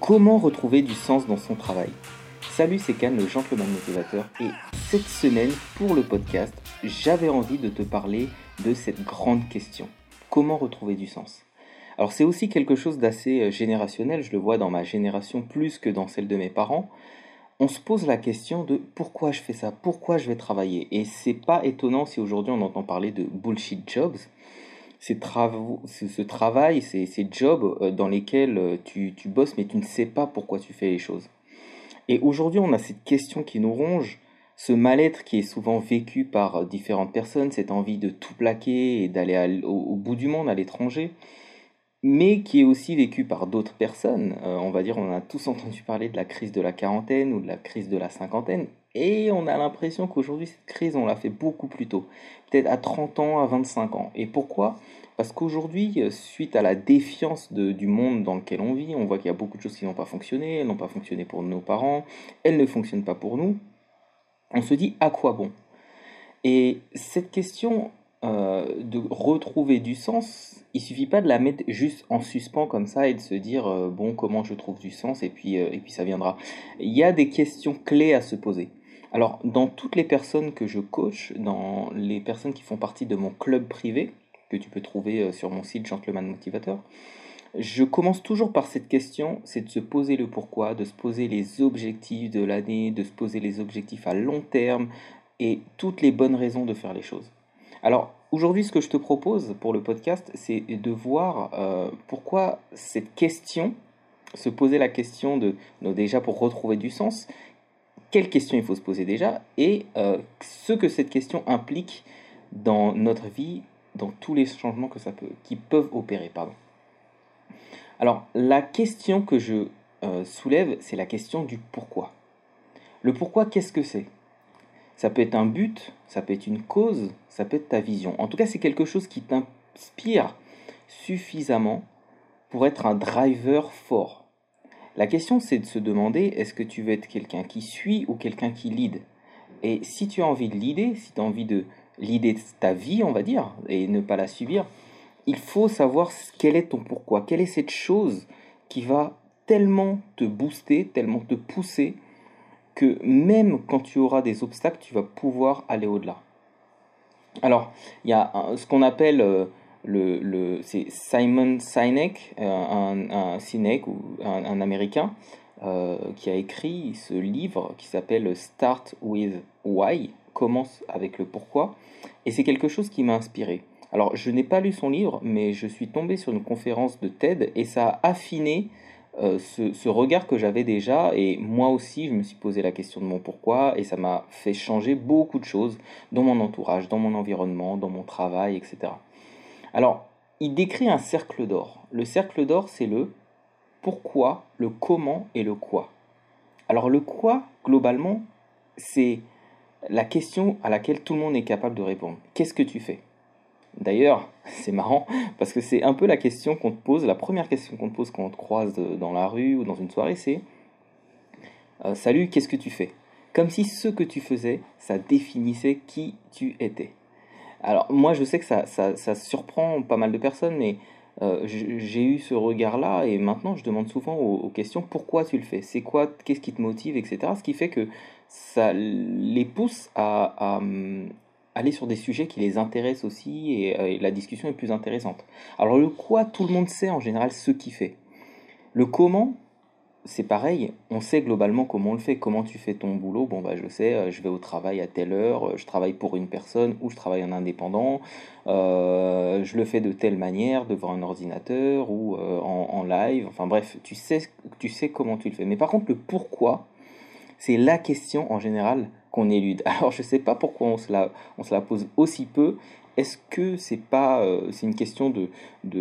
Comment retrouver du sens dans son travail? Salut, c'est Can, le gentleman motivateur, et cette semaine, pour le podcast, j'avais envie de te parler de cette grande question. Comment retrouver du sens? Alors c'est aussi quelque chose d'assez euh, générationnel, je le vois dans ma génération plus que dans celle de mes parents. On se pose la question de pourquoi je fais ça, pourquoi je vais travailler? Et c'est pas étonnant si aujourd'hui on entend parler de bullshit jobs ces travaux, ce, travail, ces, ces, jobs euh, dans lesquels euh, tu, tu, bosses mais tu ne sais pas pourquoi tu fais les choses. Et aujourd'hui, on a cette question qui nous ronge, ce mal-être qui est souvent vécu par euh, différentes personnes, cette envie de tout plaquer et d'aller au, bout du monde, à l'étranger, mais qui est aussi vécu par d'autres personnes. on va dire, on a tous entendu parler de la crise de la quarantaine ou de la crise de la cinquantaine, et on a l'impression qu'aujourd'hui, cette crise, on l'a fait beaucoup plus tôt. Peut-être à 30 ans, à 25 ans. Et pourquoi? Parce qu'aujourd'hui, euh, suite à la défiance du monde dans lequel on vit, on voit qu'il y a beaucoup de choses qui n'ont pas fonctionné. Elles n'ont pas fonctionné pour nos parents. Elles ne fonctionnent pas pour nous. On se dit à quoi bon? Et cette question euh, de retrouver du sens, il suffit pas de la mettre juste en suspens comme ça et de se dire euh, bon comment je trouve du sens et puis et puis ça viendra. Il y a des questions clés à se poser. Alors, dans toutes les personnes que je coach, dans les personnes qui font partie de mon club privé, que tu peux trouver euh, sur mon site Gentleman Motivator, je commence toujours par cette question, c'est de se poser le pourquoi, de se poser les objectifs de l'année, de se poser les objectifs à long terme et toutes les bonnes raisons de faire les choses. Alors, aujourd'hui, ce que je te propose pour le podcast, c'est de voir euh, pourquoi cette question, se poser la question de, déjà pour retrouver du sens, quelles questions il faut se poser déjà et euh, ce que cette question implique dans notre vie, dans tous les changements que ça peut, qui peuvent opérer. Pardon. Alors, la question que je euh, soulève, c'est la question du pourquoi. Le pourquoi, qu'est-ce que c'est? Ça peut être un but, ça peut être une cause, ça peut être ta vision. En tout cas, c'est quelque chose qui t'inspire suffisamment pour être un driver fort. La question, c'est de se demander, est-ce que tu veux être quelqu'un qui suit ou quelqu'un qui lead? Et si tu as envie de leader, si tu as envie de leader ta vie, on va dire, et ne pas la subir, il faut savoir quel est ton pourquoi, quelle est cette chose qui va tellement te booster, tellement te pousser, que même quand tu auras des obstacles, tu vas pouvoir aller au-delà. Alors, il y a ce qu'on appelle euh, le, c'est Simon Sinek, euh, un, un, Sinek ou un, Américain, euh, qui a écrit ce livre qui s'appelle Start with Why, commence avec le pourquoi, et c'est quelque chose qui m'a inspiré. Alors, je n'ai pas lu son livre, mais je suis tombé sur une conférence de TED et ça a affiné euh, ce, ce, regard que j'avais déjà. Et moi aussi, je me suis posé la question de mon pourquoi et ça m'a fait changer beaucoup de choses dans mon entourage, dans mon environnement, dans mon travail, etc. Alors, il décrit un cercle d'or. Le cercle d'or, c'est le pourquoi, le comment et le quoi. Alors le quoi, globalement, c'est la question à laquelle tout le monde est capable de répondre. Qu'est-ce que tu fais? D'ailleurs, c'est marrant parce que c'est un peu la question qu'on te pose, la première question qu'on te pose quand on te croise dans la rue ou dans une soirée, c'est euh, Salut, qu'est-ce que tu fais? Comme si ce que tu faisais, ça définissait qui tu étais. Alors moi je sais que ça, ça, surprend pas mal de personnes, mais euh, j'ai eu ce regard-là et maintenant je demande souvent aux, questions pourquoi tu le fais, c'est quoi, qu'est-ce qui te motive, etc. Ce qui fait que ça les pousse à, aller sur des sujets qui les intéressent aussi euh, et, la discussion est plus intéressante. Alors le quoi, tout le monde sait en général ce qu'il fait. Le comment, c'est pareil, on sait globalement comment on le fait. Comment tu fais ton boulot? Bon, bah, je sais, euh, je vais au travail à telle heure, euh, je travaille pour une personne ou je travaille en indépendant, euh, je le fais de telle manière devant un ordinateur ou en, live. Enfin bref, tu sais, tu sais comment tu le fais. Mais par contre, le pourquoi, c'est la question en général qu'on élude. Alors, je ne sais pas pourquoi on se la, pose aussi peu. Est-ce que c'est pas euh, une question de,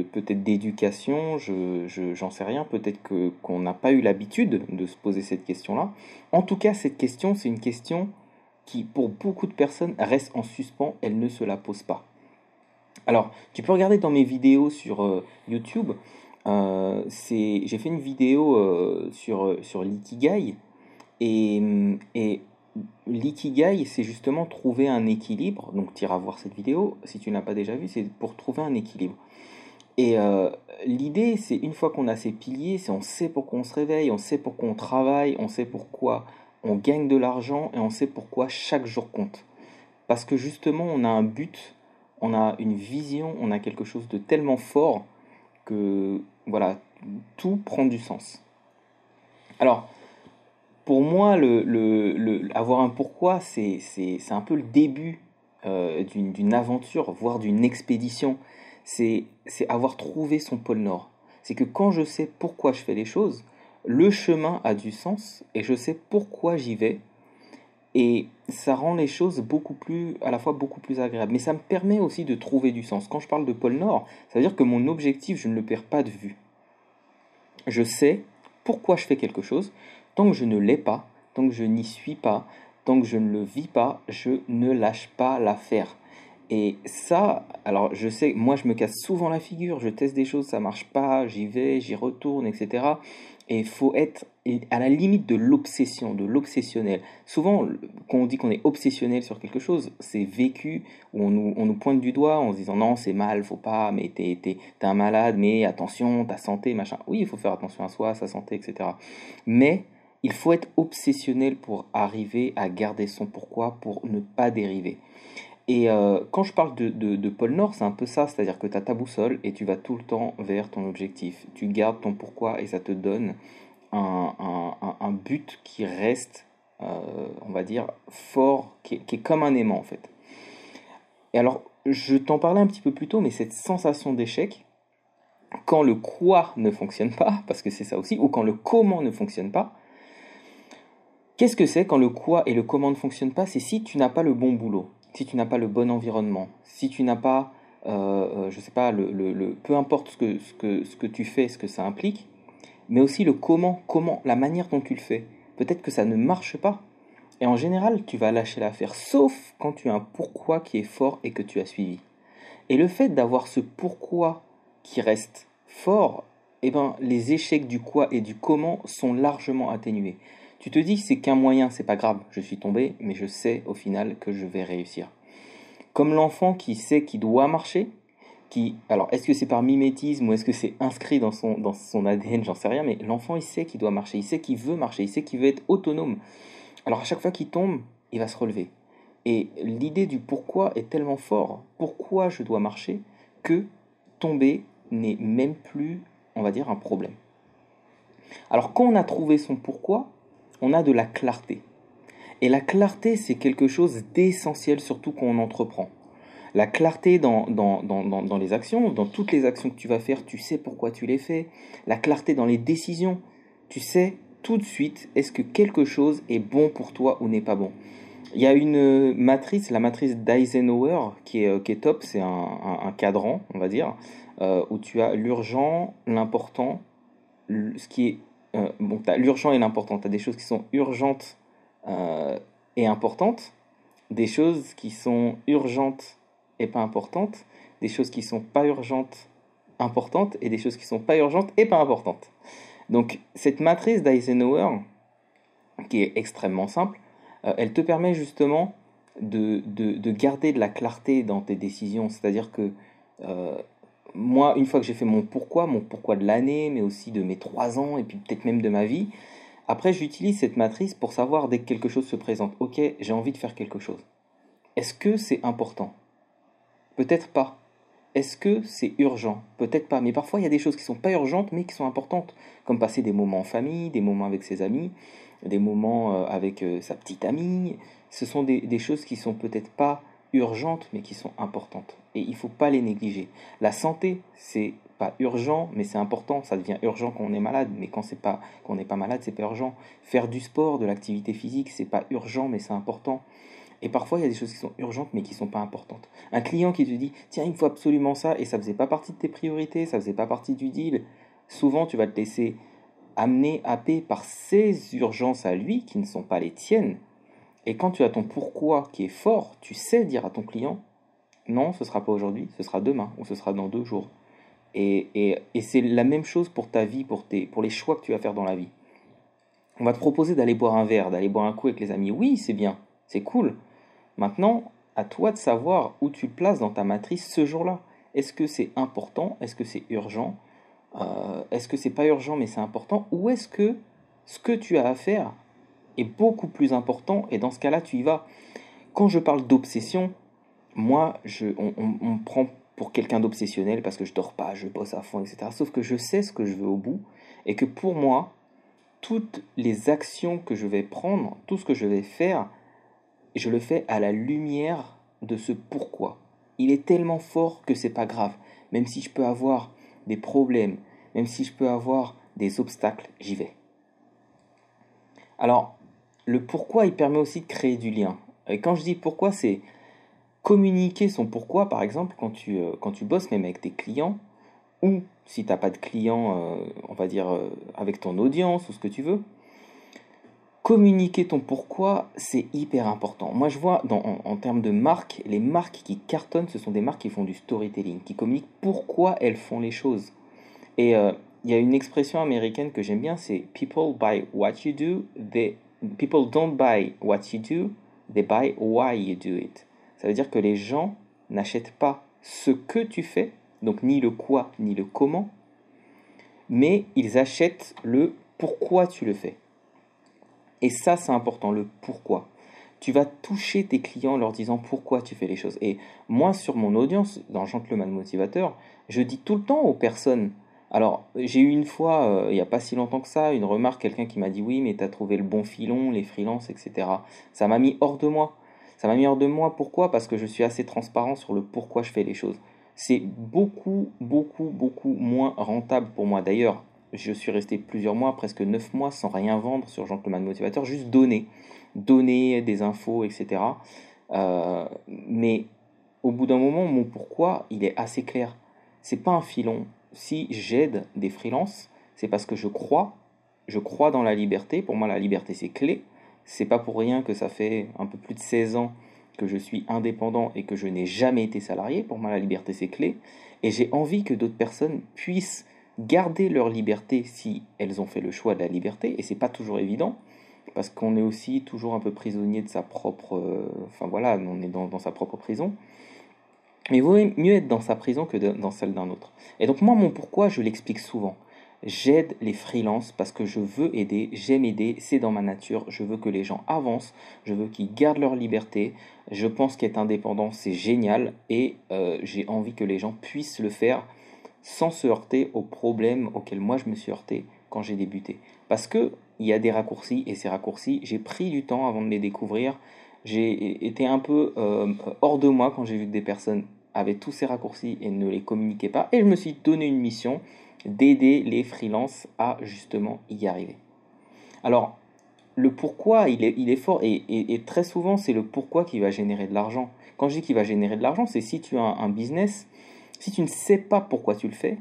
peut-être d'éducation? Je, j'en sais rien. Peut-être que qu'on n'a pas eu l'habitude de se poser cette question-là. En tout cas cette question c'est une question qui pour beaucoup de personnes reste en suspens. Elle ne se la pose pas. Alors tu peux regarder dans mes vidéos sur euh, YouTube. Euh, j'ai fait une vidéo sur sur l'ikigai et, et l'ikigai, c'est justement trouver un équilibre. Donc, tu iras voir cette vidéo si tu n'as pas déjà vu, c'est pour trouver un équilibre. Et euh, l'idée, c'est une fois qu'on a ces piliers, c'est on sait pourquoi on se réveille, on sait pourquoi on travaille, on sait pourquoi on gagne de l'argent et on sait pourquoi chaque jour compte. Parce que justement, on a un but, on a une vision, on a quelque chose de tellement fort que voilà, tout prend du sens. Alors, pour moi, le, avoir un pourquoi, c'est un peu le début euh, d'une aventure, voire d'une expédition. C'est avoir trouvé son pôle Nord. C'est que quand je sais pourquoi je fais les choses, le chemin a du sens et je sais pourquoi j'y vais. Et ça rend les choses beaucoup plus, à la fois beaucoup plus agréables. Mais ça me permet aussi de trouver du sens. Quand je parle de pôle Nord, ça veut dire que mon objectif, je ne le perds pas de vue. Je sais pourquoi je fais quelque chose. Tant que je ne l'ai pas, tant que je n'y suis pas, tant que je ne le vis pas, je ne lâche pas l'affaire. Et ça, alors je sais, moi je me casse souvent la figure, je teste des choses, ça marche pas, j'y vais, j'y retourne, etc. Et il faut être à la limite de l'obsession, de l'obsessionnel. Souvent, quand on dit qu'on est obsessionnel sur quelque chose, c'est vécu où on nous, pointe du doigt en se disant non, c'est mal, faut pas, mais t'es es, un malade, mais attention, ta santé, machin. Oui, il faut faire attention à soi, sa santé, etc. Mais il faut être obsessionnel pour arriver à garder son pourquoi, pour ne pas dériver. Et euh, quand je parle de, de, pôle Nord, c'est un peu ça, c'est-à-dire que tu as ta boussole et tu vas tout le temps vers ton objectif. Tu gardes ton pourquoi et ça te donne un, un, but qui reste, euh, on va dire, fort, qui qui est, comme un aimant en fait. Et alors, je t'en parlais un petit peu plus tôt, mais cette sensation d'échec, quand le quoi ne fonctionne pas, parce que c'est ça aussi, ou quand le comment ne fonctionne pas, Qu'est-ce que c'est quand le quoi et le comment ne fonctionnent pas C'est si tu n'as pas le bon boulot, si tu n'as pas le bon environnement, si tu n'as pas, euh, euh je sais pas, le, peu importe ce que, tu fais, ce que ça implique, mais aussi le comment, comment, la manière dont tu le fais. Peut-être que ça ne marche pas. Et en général, tu vas lâcher l'affaire, sauf quand tu as un pourquoi qui est fort et que tu as suivi. Et le fait d'avoir ce pourquoi qui reste fort, eh ben, les échecs du quoi et du comment sont largement atténués. Tu te dis c'est qu'un moyen, c'est pas grave, je suis tombé, mais je sais au final que je vais réussir. Comme l'enfant qui sait qu'il doit marcher, qui, alors est-ce que c'est par mimétisme ou est-ce que c'est inscrit dans son, dans son ADN, j'en sais rien, mais l'enfant il sait qu'il doit marcher, il sait qu'il veut marcher, il sait qu'il veut être autonome. Alors à chaque fois qu'il tombe, il va se relever. Et l'idée du pourquoi est tellement fort, pourquoi je dois marcher, que tomber n'est même plus, on va dire, un problème. Alors quand on a trouvé son pourquoi, on a de la clarté. Et la clarté, c'est quelque chose d'essentiel, surtout quand on entreprend. La clarté dans, dans, dans, les actions, dans toutes les actions que tu vas faire, tu sais pourquoi tu les fais. La clarté dans les décisions, tu sais tout de suite est-ce que quelque chose est bon pour toi ou n'est pas bon. Il y a une matrice, la matrice d'Eisenhower, qui est, qui est top, c'est un, cadran, on va dire, euh, où tu as l'urgent, l'important, ce qui est euh, bon, tu as l'urgent et l'important. Tu as des choses qui sont urgentes euh, et importantes, des choses qui sont urgentes et pas importantes, des choses qui sont pas urgentes, importantes, et des choses qui sont pas urgentes et pas importantes. Donc, cette matrice d'Eisenhower, qui est extrêmement simple, euh, elle te permet justement de, de, de, garder de la clarté dans tes décisions. C'est-à-dire que moi, une fois que j'ai fait mon pourquoi, mon pourquoi de l'année, mais aussi de mes trois ans, et puis peut-être même de ma vie, après j'utilise cette matrice pour savoir dès que quelque chose se présente. Ok, j'ai envie de faire quelque chose. Est-ce que c'est important? Peut-être pas. Est-ce que c'est urgent? Peut-être pas. Mais parfois il y a des choses qui sont pas urgentes mais qui sont importantes, comme passer des moments en famille, des moments avec ses amis, des moments euh, avec euh, sa petite amie. Ce sont des, des choses qui sont peut-être pas urgentes, mais qui sont importantes. Et il ne faut pas les négliger. La santé, c'est pas urgent, mais c'est important. Ça devient urgent quand on est malade, mais quand c'est pas, qu'on n'est pas malade, c'est pas urgent. Faire du sport, de l'activité physique, c'est pas urgent, mais c'est important. Et parfois, il y a des choses qui sont urgentes, mais qui sont pas importantes. Un client qui te dit, tiens, il me faut absolument ça, et ça faisait pas partie de tes priorités, ça faisait pas partie du deal. Souvent, tu vas te laisser amener, happer par ses urgences à lui, qui ne sont pas les tiennes, et quand tu as ton pourquoi qui est fort, tu sais dire à ton client, non, ce sera pas aujourd'hui, ce sera demain ou ce sera dans deux jours. Et, et, et c'est la même chose pour ta vie, pour, tes, pour les choix que tu vas faire dans la vie. On va te proposer d'aller boire un verre, d'aller boire un coup avec les amis. Oui, c'est bien, c'est cool. Maintenant, à toi de savoir où tu le places dans ta matrice ce jour-là. Est-ce que c'est important? Est-ce que c'est urgent? Euh, Est-ce que c'est pas urgent mais c'est important? Ou est-ce que ce que tu as à faire est beaucoup plus important et dans ce cas-là tu y vas Quand je parle d'obsession, moi je, on, on me prend pour quelqu'un d'obsessionnel parce que je dors pas, je bosse à fond, etc. Sauf que je sais ce que je veux au bout et que pour moi, toutes les actions que je vais prendre, tout ce que je vais faire, je le fais à la lumière de ce pourquoi. Il est tellement fort que c'est pas grave. Même si je peux avoir des problèmes, même si je peux avoir des obstacles, j'y vais. Alors, le pourquoi, il permet aussi de créer du lien. Et quand je dis pourquoi, c'est communiquer son pourquoi, par exemple, quand tu, euh, quand tu bosses même avec tes clients, ou si tu n'as pas de clients, euh, on va dire, euh, avec ton audience ou ce que tu veux, communiquer ton pourquoi, c'est hyper important. Moi, je vois en, termes de marques, les marques qui cartonnent, ce sont des marques qui font du storytelling, qui communiquent pourquoi elles font les choses. Et il y a une expression américaine que j'aime bien, c'est People buy what you do, they, people don't buy what you do, they buy why you do it. Ça veut dire que les gens n'achètent pas ce que tu fais, donc ni le quoi, ni le comment, mais ils achètent le pourquoi tu le fais. Et ça, c'est important, le pourquoi. Tu vas toucher tes clients en leur disant pourquoi tu fais les choses. Et moi, sur mon audience, dans Gentleman Motivateur, je dis tout le temps aux personnes. Alors, j'ai eu une fois, euh, il n'y a pas si longtemps que ça, une remarque, quelqu'un qui m'a dit oui, mais tu as trouvé le bon filon, les freelances, etc. Ça m'a mis hors de moi. Ça m'a mis hors de moi. Pourquoi? Parce que je suis assez transparent sur le pourquoi je fais les choses. C'est beaucoup, beaucoup, beaucoup moins rentable pour moi. D'ailleurs, je suis resté plusieurs mois, presque neuf mois, sans rien vendre sur Jean-Claude Motivateur, juste donner, donner des infos, etc. Euh, mais au bout d'un moment, mon pourquoi, il est assez clair. C'est pas un filon. Si j'aide des freelances, c'est parce que je crois, je crois dans la liberté. Pour moi, la liberté, c'est clé. C'est pas pour rien que ça fait un peu plus de 16 ans que je suis indépendant et que je n'ai jamais été salarié. Pour moi, la liberté, c'est clé. Et j'ai envie que d'autres personnes puissent garder leur liberté si elles ont fait le choix de la liberté, et c'est pas toujours évident, parce qu'on est aussi toujours un peu prisonnier de sa propre... Euh, enfin voilà, on est dans, sa propre prison. Mais il vaut mieux être dans sa prison que dans celle d'un autre. Et donc moi, mon pourquoi, je l'explique souvent. J'aide les freelances parce que je veux aider, j'aime aider, c'est dans ma nature, je veux que les gens avancent, je veux qu'ils gardent leur liberté, je pense qu'être indépendant c'est génial et euh, j'ai envie que les gens puissent le faire sans se heurter aux problèmes auxquels moi je me suis heurté quand j'ai débuté. Parce que il y a des raccourcis et ces raccourcis, j'ai pris du temps avant de les découvrir. J'ai été un peu euh, hors de moi quand j'ai vu que des personnes avaient tous ces raccourcis et ne les communiquaient pas. Et je me suis donné une mission d'aider les freelances à justement y arriver. Alors, le pourquoi, il est, fort et, très souvent, c'est le pourquoi qui va générer de l'argent. Quand je dis qu'il va générer de l'argent, c'est si tu as un business si tu ne sais pas pourquoi tu le fais,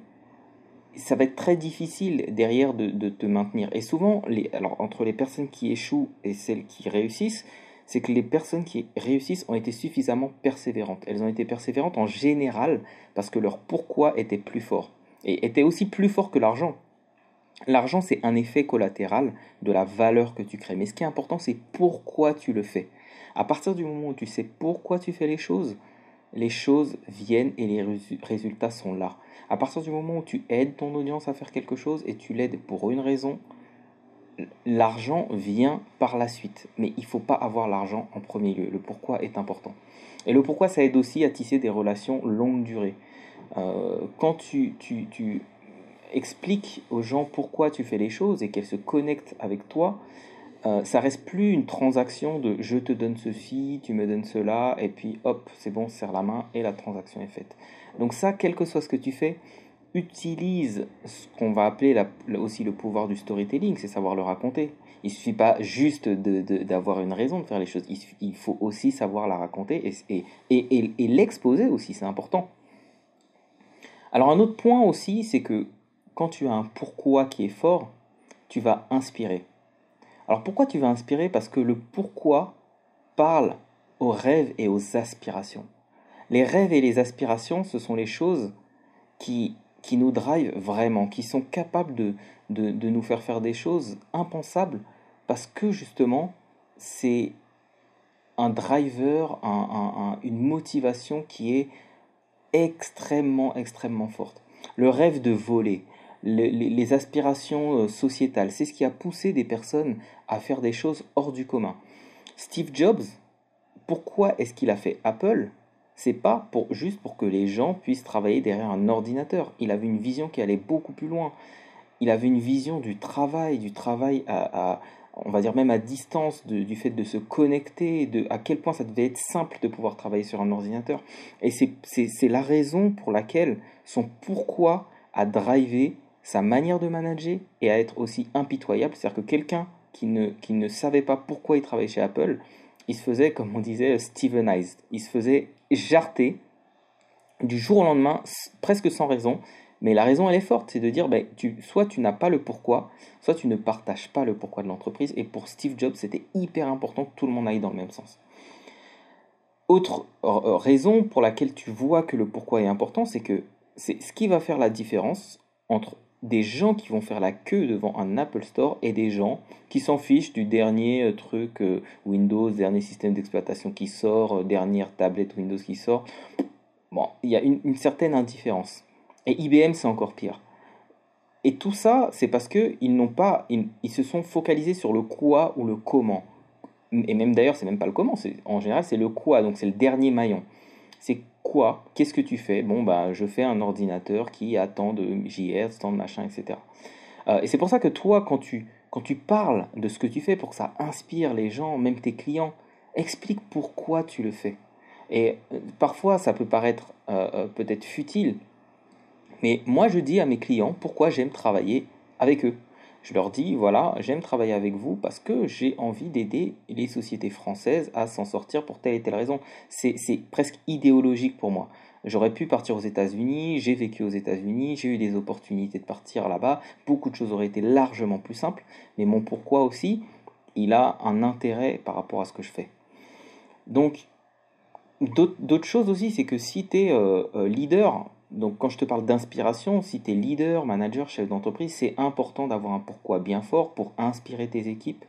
ça va être très difficile derrière de, te maintenir. Et souvent, les, alors, entre les personnes qui échouent et celles qui réussissent, c'est que les personnes qui réussissent ont été suffisamment persévérantes. Elles ont été persévérantes en général parce que leur pourquoi était plus fort. Et était aussi plus fort que l'argent. L'argent, c'est un effet collatéral de la valeur que tu crées. Mais ce qui est important, c'est pourquoi tu le fais. À partir du moment où tu sais pourquoi tu fais les choses, les choses viennent et les résultats sont là. À partir du moment où tu aides ton audience à faire quelque chose et tu l'aides pour une raison, l'argent vient par la suite. Mais il ne faut pas avoir l'argent en premier lieu. Le pourquoi est important. Et le pourquoi, ça aide aussi à tisser des relations longue durée. Euh, quand tu, tu, tu expliques aux gens pourquoi tu fais les choses et qu'elles se connectent avec toi, euh, ça reste plus une transaction de je te donne ceci, tu me donnes cela, et puis hop, c'est bon, serre la main et la transaction est faite. Donc ça, quel que soit ce que tu fais, utilise ce qu'on va appeler aussi le pouvoir du storytelling, c'est savoir le raconter. Il ne suffit pas juste d'avoir une raison de faire les choses, il, faut aussi savoir la raconter et, et, et l'exposer aussi, c'est important. Alors un autre point aussi, c'est que quand tu as un pourquoi qui est fort, tu vas inspirer. Alors pourquoi tu vas inspirer? Parce que le pourquoi parle aux rêves et aux aspirations. Les rêves et les aspirations, ce sont les choses qui, qui nous drivent vraiment, qui sont capables de, de, nous faire faire des choses impensables, parce que justement, c'est un driver, une motivation qui est extrêmement, extrêmement forte. Le rêve de voler, les, aspirations euh, sociétales, c'est ce qui a poussé des personnes à faire des choses hors du commun. Steve Jobs, pourquoi est-ce qu'il a fait Apple? C'est pas pour, juste pour que les gens puissent travailler derrière un ordinateur. Il avait une vision qui allait beaucoup plus loin. Il avait une vision du travail, du travail à, on va dire même à distance du fait de se connecter, de à quel point ça devait être simple de pouvoir travailler sur un ordinateur. Et c'est la raison pour laquelle son pourquoi a drivé sa manière de manager et à être aussi impitoyable. C'est-à-dire que quelqu'un qui ne, qui ne savait pas pourquoi il travaillait chez Apple, il se faisait, comme on disait, Stevenized. Il se faisait jarter du jour au lendemain, presque sans raison, mais la raison, elle est forte, c'est de dire, ben, tu, soit tu n'as pas le pourquoi, soit tu ne partages pas le pourquoi de l'entreprise. Et pour Steve Jobs, c'était hyper important que tout le monde aille dans le même sens. Autre euh, euh, raison pour laquelle tu vois que le pourquoi est important, c'est que c'est ce qui va faire la différence entre des gens qui vont faire la queue devant un Apple Store et des gens qui s'en fichent du dernier euh, truc Windows, dernier système d'exploitation qui sort, dernière tablette Windows qui sort. Bon, il y a une certaine indifférence. Et IBM, c'est encore pire. Et tout ça, c'est parce qu'ils n'ont pas, ils, se sont focalisés sur le quoi ou le comment. Et même d'ailleurs, c'est même pas le comment, en général, c'est le quoi, donc c'est le dernier maillon. C'est quoi Qu'est-ce que tu fais? Bon, bah, je fais un ordinateur qui a tant de JS, tant de machin, etc. Euh, et c'est pour ça que toi, quand tu, quand tu parles de ce que tu fais pour que ça inspire les gens, même tes clients, explique pourquoi tu le fais. Et euh, parfois, ça peut paraître euh, peut-être futile, mais moi, je dis à mes clients pourquoi j'aime travailler avec eux. Je leur dis, voilà, j'aime travailler avec vous parce que j'ai envie d'aider les sociétés françaises à s'en sortir pour telle et telle raison. C'est presque idéologique pour moi. J'aurais pu partir aux États-Unis, j'ai vécu aux États-Unis, j'ai eu des opportunités de partir là-bas, beaucoup de choses auraient été largement plus simples, mais mon pourquoi aussi, il a un intérêt par rapport à ce que je fais. Donc, d'autres choses aussi, c'est que si tu euh, euh, leader, donc quand je te parle d'inspiration, si tu es leader, manager, chef d'entreprise, c'est important d'avoir un pourquoi bien fort pour inspirer tes équipes,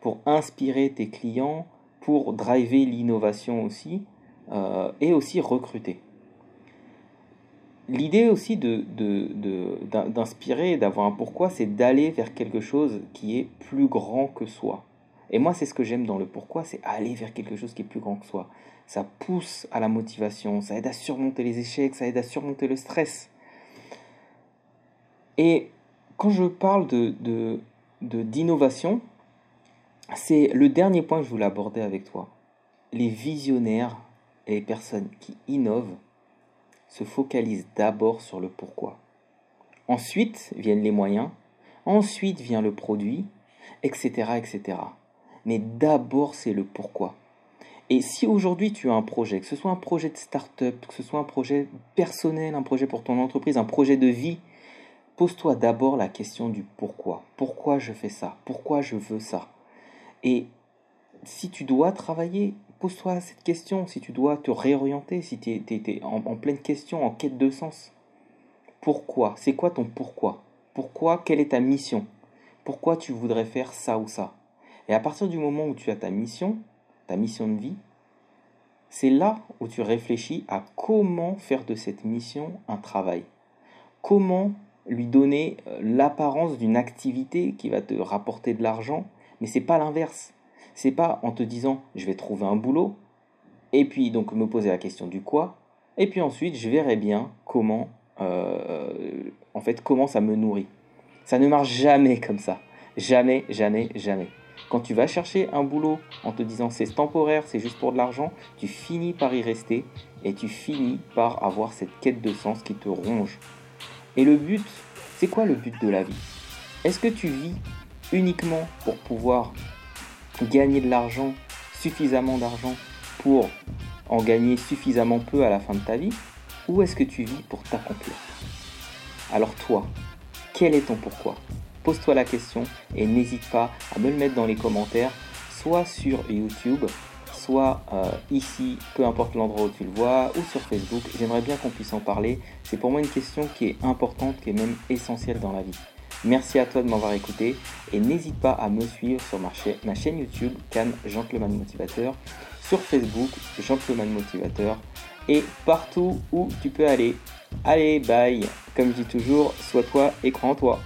pour inspirer tes clients, pour driver l'innovation aussi, euh, et aussi recruter. L'idée aussi d'inspirer, de, d'avoir un pourquoi, c'est d'aller vers quelque chose qui est plus grand que soi. Et moi, c'est ce que j'aime dans le pourquoi, c'est aller vers quelque chose qui est plus grand que soi. Ça pousse à la motivation, ça aide à surmonter les échecs, ça aide à surmonter le stress. Et quand je parle de, d'innovation, c'est le dernier point que je voulais aborder avec toi. Les visionnaires et les personnes qui innovent se focalisent d'abord sur le pourquoi. Ensuite viennent les moyens, ensuite vient le produit, etc. etc mais d'abord c'est le pourquoi. Et si aujourd'hui tu as un projet, que ce soit un projet de start-up, que ce soit un projet personnel, un projet pour ton entreprise, un projet de vie, pose-toi d'abord la question du pourquoi. Pourquoi je fais ça? Pourquoi je veux ça? Et si tu dois travailler, pose-toi cette question. Si tu dois te réorienter, si tu es, en, pleine question, en quête de sens. Pourquoi? C'est quoi ton pourquoi? Pourquoi? Quelle est ta mission? Pourquoi tu voudrais faire ça ou ça? Et à partir du moment où tu as ta mission, ta mission de vie, c'est là où tu réfléchis à comment faire de cette mission un travail. Comment lui donner euh, l'apparence d'une activité qui va te rapporter de l'argent, mais c'est pas l'inverse. C'est pas en te disant je vais trouver un boulot et puis donc me poser la question du quoi et puis ensuite je verrai bien comment euh, en fait comment ça me nourrit. Ça ne marche jamais comme ça. Jamais, jamais, jamais. Quand tu vas chercher un boulot en te disant c'est temporaire, c'est juste pour de l'argent, tu finis par y rester et tu finis par avoir cette quête de sens qui te ronge. Et le but, c'est quoi le but de la vie? Est-ce que tu vis uniquement pour pouvoir gagner de l'argent, suffisamment d'argent pour en gagner suffisamment peu à la fin de ta vie? Ou est-ce que tu vis pour t'accomplir? Alors toi, quel est ton pourquoi? Pose-toi la question et n'hésite pas à me le mettre dans les commentaires, soit sur YouTube, soit euh, ici, peu importe l'endroit où tu le vois, ou sur Facebook. J'aimerais bien qu'on puisse en parler. C'est pour moi une question qui est importante, qui est même essentielle dans la vie. Merci à toi de m'avoir écouté et n'hésite pas à me suivre sur ma, chaîne YouTube Cannes Gentleman Motivateur, sur Facebook Gentleman Motivateur et partout où tu peux aller. Allez, bye Comme je dis toujours, sois toi et crois en toi.